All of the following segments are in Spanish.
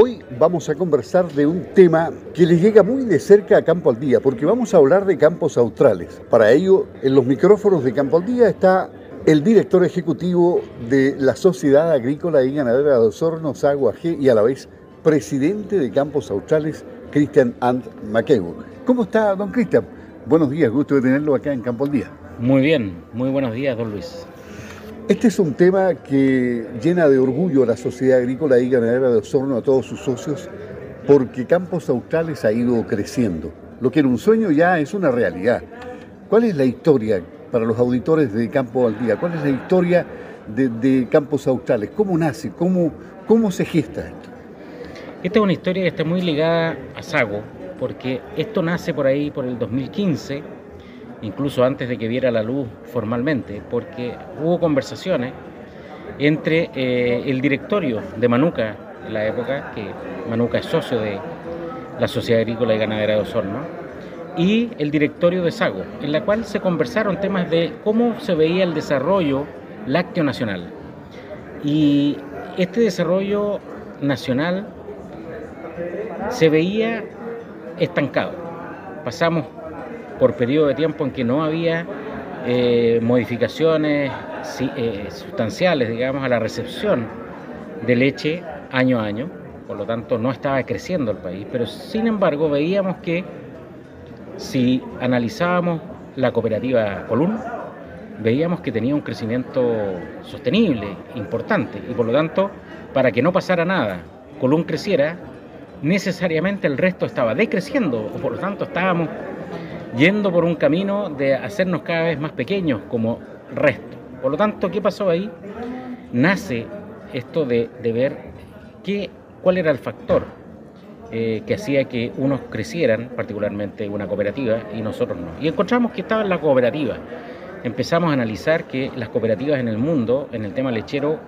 Hoy vamos a conversar de un tema que les llega muy de cerca a Campo al Día, porque vamos a hablar de campos australes. Para ello, en los micrófonos de Campo al Día está el director ejecutivo de la Sociedad Agrícola y Ganadera de Osorno, Agua G, y a la vez presidente de Campos Australes, Christian Ant McEwo. ¿Cómo está, don Christian? Buenos días, gusto de tenerlo acá en Campo al Día. Muy bien, muy buenos días, don Luis. Este es un tema que llena de orgullo a la Sociedad Agrícola y Ganadera de Osorno, a todos sus socios, porque Campos Australes ha ido creciendo. Lo que era un sueño ya es una realidad. ¿Cuál es la historia para los auditores de Campo al Día? ¿Cuál es la historia de, Campos Australes? ¿Cómo nace? ¿Cómo, ¿Cómo se gesta esto? Esta es una historia que está muy ligada a Sago, porque esto nace por ahí por el 2015 incluso antes de que viera la luz formalmente, porque hubo conversaciones entre eh, el directorio de Manuca en la época, que Manuca es socio de la Sociedad Agrícola y Ganadera de Osorno, y el directorio de Sago, en la cual se conversaron temas de cómo se veía el desarrollo lácteo nacional. Y este desarrollo nacional se veía estancado. Pasamos por periodo de tiempo en que no había eh, modificaciones eh, sustanciales, digamos, a la recepción de leche año a año, por lo tanto no estaba creciendo el país, pero sin embargo veíamos que si analizábamos la cooperativa Colún, veíamos que tenía un crecimiento sostenible, importante, y por lo tanto, para que no pasara nada, Colún creciera, necesariamente el resto estaba decreciendo, o por lo tanto estábamos yendo por un camino de hacernos cada vez más pequeños como resto. Por lo tanto, ¿qué pasó ahí? Nace esto de, ver qué, cuál era el factor eh, que hacía que unos crecieran, particularmente una cooperativa, y nosotros no. Y encontramos que estaba en la cooperativa. Empezamos a analizar que las cooperativas en el mundo, en el tema lechero,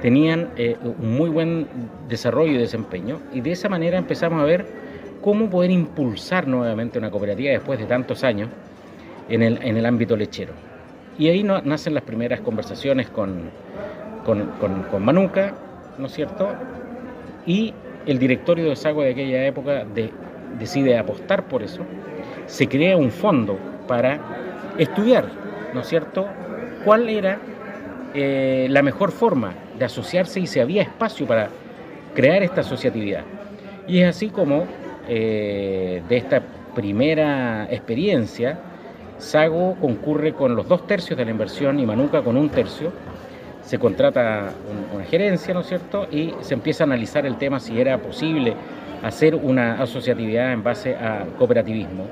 tenían eh, un muy buen desarrollo y desempeño, y de esa manera empezamos a ver cómo poder impulsar nuevamente una cooperativa después de tantos años en el, en el ámbito lechero. Y ahí nacen las primeras conversaciones con, con, Manuca, ¿no es cierto? Y el directorio de Sagua de aquella época decide apostar por eso. Se crea un fondo para estudiar, ¿no es cierto?, cuál era eh, la mejor forma de asociarse y si había espacio para crear esta asociatividad. Y es así como eh, de esta primera experiencia, Sago concurre con los dos tercios de la inversión y Manuca con un tercio. Se contrata una gerencia, ¿no es cierto? Y se empieza a analizar el tema si era posible hacer una asociatividad en base a cooperativismo.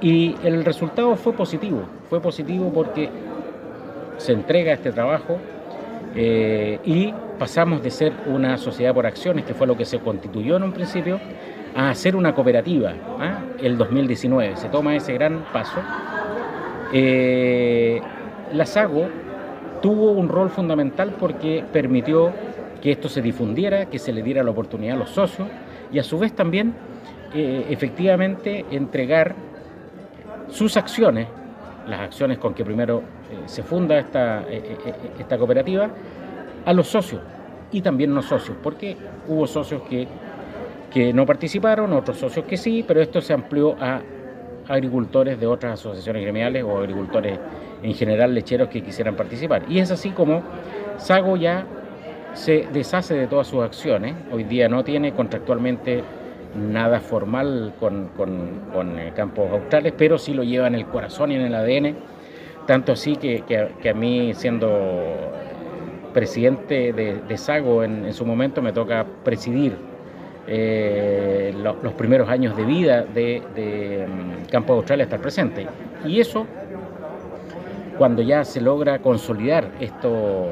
Y el resultado fue positivo, fue positivo porque se entrega este trabajo eh, y pasamos de ser una sociedad por acciones, que fue lo que se constituyó en un principio, a hacer una cooperativa, ¿ah? el 2019. Se toma ese gran paso. Eh, la SAGO tuvo un rol fundamental porque permitió que esto se difundiera, que se le diera la oportunidad a los socios y a su vez también eh, efectivamente entregar sus acciones, las acciones con que primero eh, se funda esta, esta cooperativa, a los socios y también no socios, porque hubo socios que que no participaron, otros socios que sí, pero esto se amplió a agricultores de otras asociaciones gremiales o agricultores en general lecheros que quisieran participar. Y es así como Sago ya se deshace de todas sus acciones, hoy día no tiene contractualmente nada formal con, con, eh, campos australes, pero sí lo lleva en el corazón y en el ADN, tanto así que, que, a mí siendo presidente de, Sago en, en su momento me toca presidir eh, los primeros años de vida de, de mm, Campo Austral estar presente. Y eso, cuando ya se logra consolidar esto,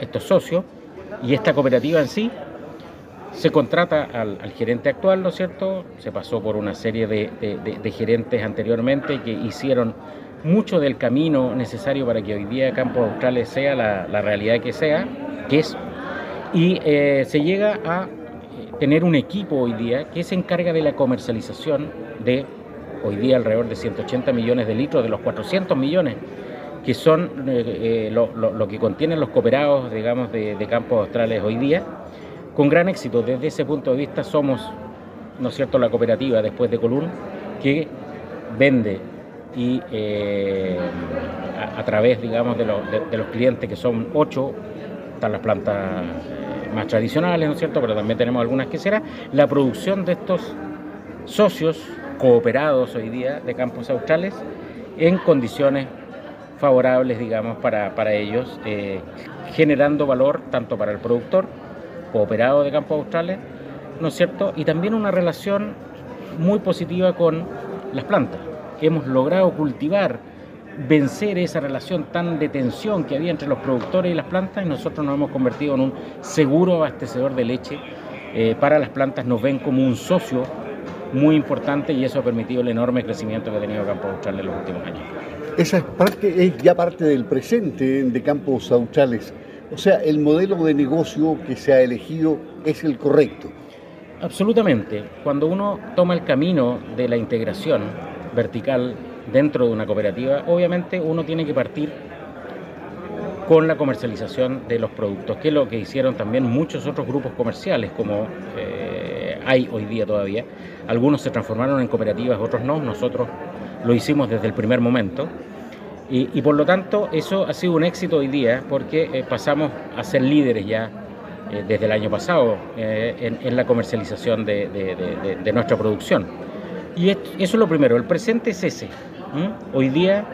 estos socios y esta cooperativa en sí, se contrata al, gerente actual, ¿no es cierto? Se pasó por una serie de, gerentes anteriormente que hicieron mucho del camino necesario para que hoy día Campo Australes sea la, realidad que sea, que es, y eh, se llega a tener un equipo hoy día que se encarga de la comercialización de hoy día alrededor de 180 millones de litros de los 400 millones que son eh, eh, lo, que contienen los cooperados, digamos, de, campos australes hoy día, con gran éxito. Desde ese punto de vista somos, ¿no es cierto?, la cooperativa después de Colún que vende y eh, a, través, digamos, de, los clientes que son ocho, están las plantas más tradicionales, ¿no es cierto?, pero también tenemos algunas que será, la producción de estos socios cooperados hoy día de campos australes en condiciones favorables, digamos, para, para ellos, eh, generando valor tanto para el productor, cooperado de campos australes, ¿no es cierto? Y también una relación muy positiva con las plantas. Hemos logrado cultivar, vencer esa relación tan de tensión que había entre los productores y las plantas y nosotros nos hemos convertido en un seguro abastecedor de leche eh, para las plantas, nos ven como un socio muy importante y eso ha permitido el enorme crecimiento que ha tenido Campos Australes en los últimos años. Esa es, parte, es ya parte del presente de Campos Australes. O sea, el modelo de negocio que se ha elegido es el correcto. Absolutamente. Cuando uno toma el camino de la integración vertical dentro de una cooperativa, obviamente uno tiene que partir con la comercialización de los productos, que es lo que hicieron también muchos otros grupos comerciales, como eh, hay hoy día todavía. Algunos se transformaron en cooperativas, otros no. Nosotros lo hicimos desde el primer momento. Y, por lo tanto, eso ha sido un éxito hoy día porque eh, pasamos a ser líderes ya eh, desde el año pasado en, la comercialización de, nuestra producción. Y eso es lo primero. El presente es ese. Hoy día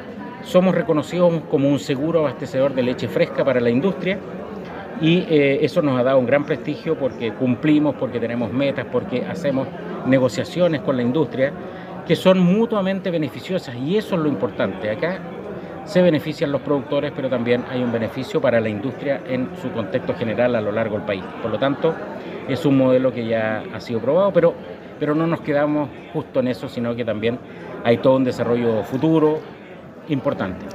somos reconocidos como un seguro abastecedor de leche fresca para la industria y eh, eso nos ha dado un gran prestigio porque cumplimos, porque tenemos metas, porque hacemos negociaciones con la industria que son mutuamente beneficiosas y eso es lo importante. Acá se benefician los productores, pero también hay un beneficio para la industria en su contexto general a lo largo del país. Por lo tanto, es un modelo que ya ha sido probado, pero, pero no nos quedamos justo en eso, sino que también hay todo un desarrollo futuro, importante.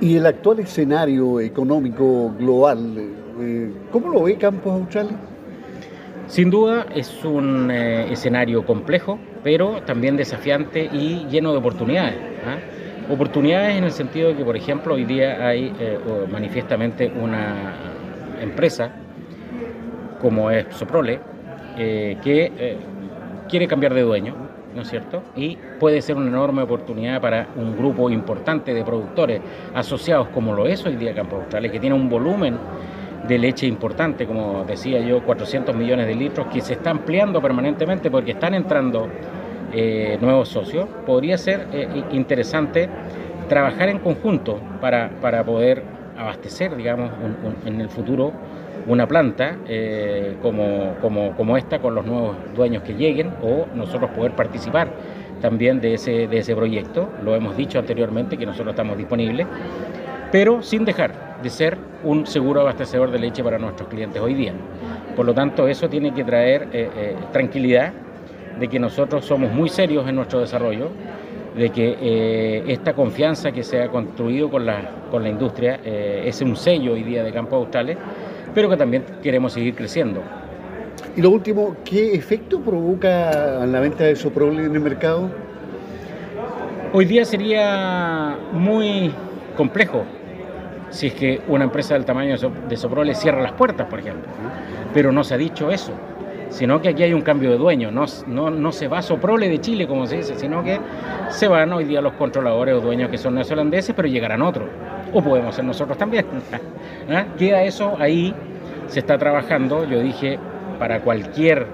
¿Y el actual escenario económico global, eh, cómo lo ve Campos Australes? Sin duda es un eh, escenario complejo, pero también desafiante y lleno de oportunidades. ¿ah? Oportunidades en el sentido de que, por ejemplo, hoy día hay eh, manifiestamente una empresa como es Soprole que quiere cambiar de dueño ¿no es cierto? Y puede ser una enorme oportunidad para un grupo importante de productores asociados como lo es hoy día Campo Australes, que tiene un volumen de leche importante, como decía yo, 400 millones de litros, que se está ampliando permanentemente porque están entrando eh, nuevos socios. Podría ser eh, interesante trabajar en conjunto para, para poder abastecer, digamos, en el futuro una planta eh, como, como, esta con los nuevos dueños que lleguen o nosotros poder participar también de ese, de ese proyecto. Lo hemos dicho anteriormente que nosotros estamos disponibles, pero sin dejar de ser un seguro abastecedor de leche para nuestros clientes hoy día. Por lo tanto, eso tiene que traer eh, eh, tranquilidad de que nosotros somos muy serios en nuestro desarrollo, de que esta confianza que se ha construido con la, con la industria es un sello hoy día de Campo Australes pero que también queremos seguir creciendo. Y lo último, ¿qué efecto provoca la venta de Soprole en el mercado? Hoy día sería muy complejo si es que una empresa del tamaño de Soprole cierra las puertas, por ejemplo. Pero no se ha dicho eso, sino que aquí hay un cambio de dueño. No, no, no se va Soprole de Chile, como se dice, sino que se van hoy día los controladores o dueños que son neozelandeses, pero llegarán otros o podemos ser nosotros también. ¿Ah? Queda eso ahí, se está trabajando, yo dije, para cualquier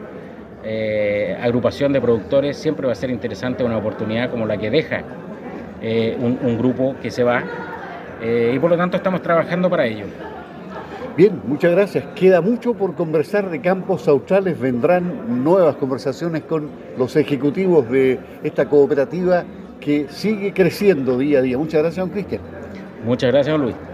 eh, agrupación de productores siempre va a ser interesante una oportunidad como la que deja eh, un, grupo que se va eh, y por lo tanto estamos trabajando para ello. Bien, muchas gracias. Queda mucho por conversar de campos australes. Vendrán nuevas conversaciones con los ejecutivos de esta cooperativa que sigue creciendo día a día. Muchas gracias, don Cristian. Muchas gracias, Luis.